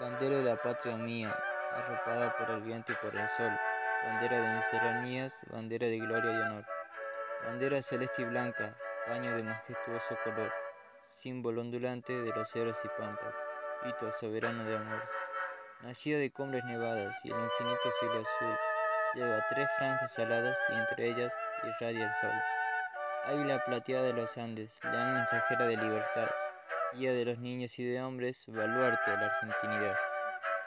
Bandera de la patria mía, arropada por el viento y por el sol, bandera de mis serranías, bandera de gloria y honor. Bandera celeste y blanca, paño de majestuoso color, símbolo ondulante de los ceros y pampas, hito soberano de amor. Nacida de cumbres nevadas y el infinito cielo azul, lleva tres franjas aladas y entre ellas irradia el sol. Águila plateada de los Andes, la mensajera de libertad, guía de los niños y de hombres, baluarte de la argentinidad.